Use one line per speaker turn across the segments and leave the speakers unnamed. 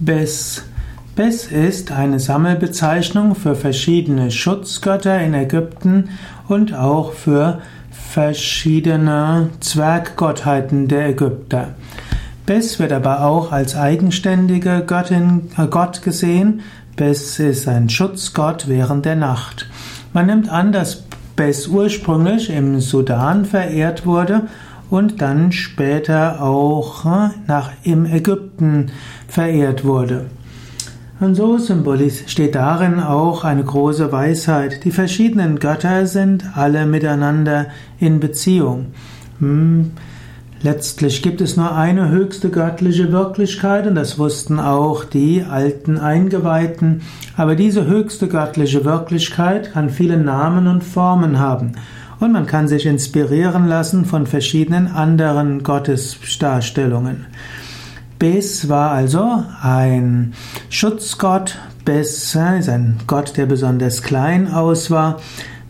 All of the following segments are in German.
Bes. Bes ist eine Sammelbezeichnung für verschiedene Schutzgötter in Ägypten und auch für verschiedene Zwerggottheiten der Ägypter. Bes wird aber auch als eigenständige Göttin, äh Gott gesehen. Bes ist ein Schutzgott während der Nacht. Man nimmt an, dass Bes ursprünglich im Sudan verehrt wurde und dann später auch äh, nach, im Ägypten verehrt wurde. Und so steht darin auch eine große Weisheit. Die verschiedenen Götter sind alle miteinander in Beziehung. Hm. Letztlich gibt es nur eine höchste göttliche Wirklichkeit und das wussten auch die alten Eingeweihten. Aber diese höchste göttliche Wirklichkeit kann viele Namen und Formen haben und man kann sich inspirieren lassen von verschiedenen anderen Gottesdarstellungen. Bes war also ein Schutzgott. Bes ist ein Gott, der besonders klein aus war.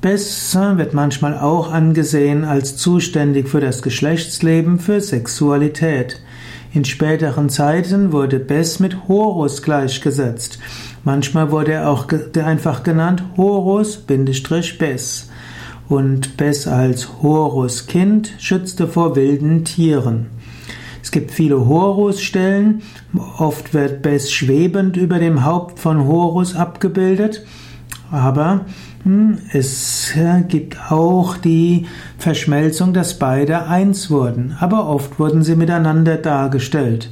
Bes wird manchmal auch angesehen als zuständig für das Geschlechtsleben, für Sexualität. In späteren Zeiten wurde Bes mit Horus gleichgesetzt. Manchmal wurde er auch einfach genannt Horus-Bes und Bes als Horus Kind schützte vor wilden Tieren. Es gibt viele Horus-Stellen, oft wird Bes schwebend über dem Haupt von Horus abgebildet, aber hm, es gibt auch die Verschmelzung, dass beide eins wurden, aber oft wurden sie miteinander dargestellt.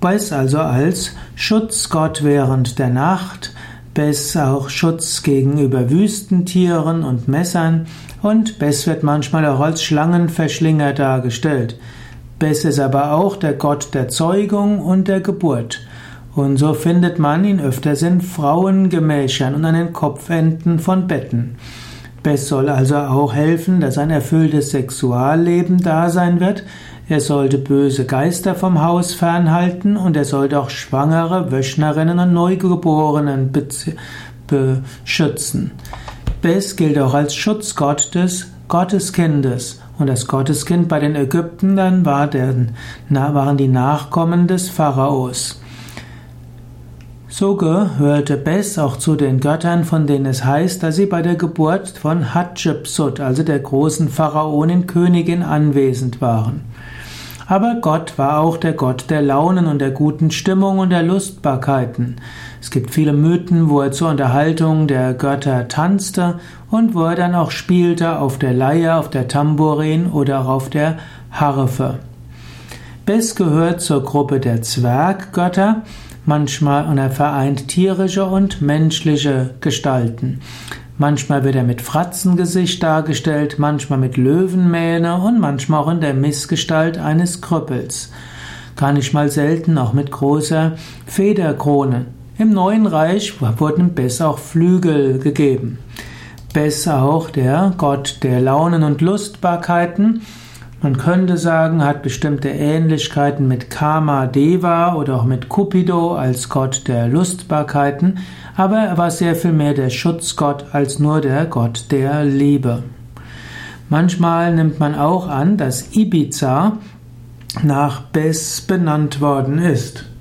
Bes also als Schutzgott während der Nacht, Bes auch Schutz gegenüber Wüstentieren und Messern und Bes wird manchmal auch als Schlangenverschlinger dargestellt. Bes ist aber auch der Gott der Zeugung und der Geburt. Und so findet man ihn öfters in Frauengemächern und an den Kopfenden von Betten. Bes soll also auch helfen, dass ein erfülltes Sexualleben da sein wird. Er sollte böse Geister vom Haus fernhalten und er sollte auch Schwangere, Wöchnerinnen und Neugeborenen beschützen. Bes gilt auch als Schutzgott des Gotteskindes. Und das Gotteskind bei den Ägyptern war der, waren die Nachkommen des Pharaos. So gehörte Bes auch zu den Göttern, von denen es heißt, dass sie bei der Geburt von Hatschepsut, also der großen Pharaonin Königin, anwesend waren. Aber Gott war auch der Gott der Launen und der guten Stimmung und der Lustbarkeiten. Es gibt viele Mythen, wo er zur Unterhaltung der Götter tanzte und wo er dann auch spielte auf der Leier, auf der Tambourin oder auch auf der Harfe. Bes gehört zur Gruppe der Zwerggötter, manchmal und er vereint tierische und menschliche Gestalten. Manchmal wird er mit Fratzengesicht dargestellt, manchmal mit Löwenmähne und manchmal auch in der Missgestalt eines Krüppels. Gar nicht mal selten auch mit großer Federkrone. Im Neuen Reich wurden Bess auch Flügel gegeben. Bess auch der Gott der Launen und Lustbarkeiten. Man könnte sagen, hat bestimmte Ähnlichkeiten mit Kama Deva oder auch mit Cupido als Gott der Lustbarkeiten, aber er war sehr viel mehr der Schutzgott als nur der Gott der Liebe. Manchmal nimmt man auch an, dass Ibiza nach Bes benannt worden ist.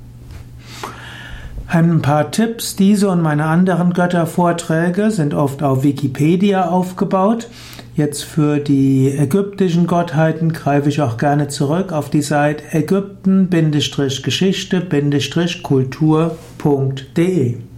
Ein paar Tipps. Diese und meine anderen Göttervorträge sind oft auf Wikipedia aufgebaut. Jetzt für die ägyptischen Gottheiten greife ich auch gerne zurück auf die Seite ägypten-geschichte-kultur.de.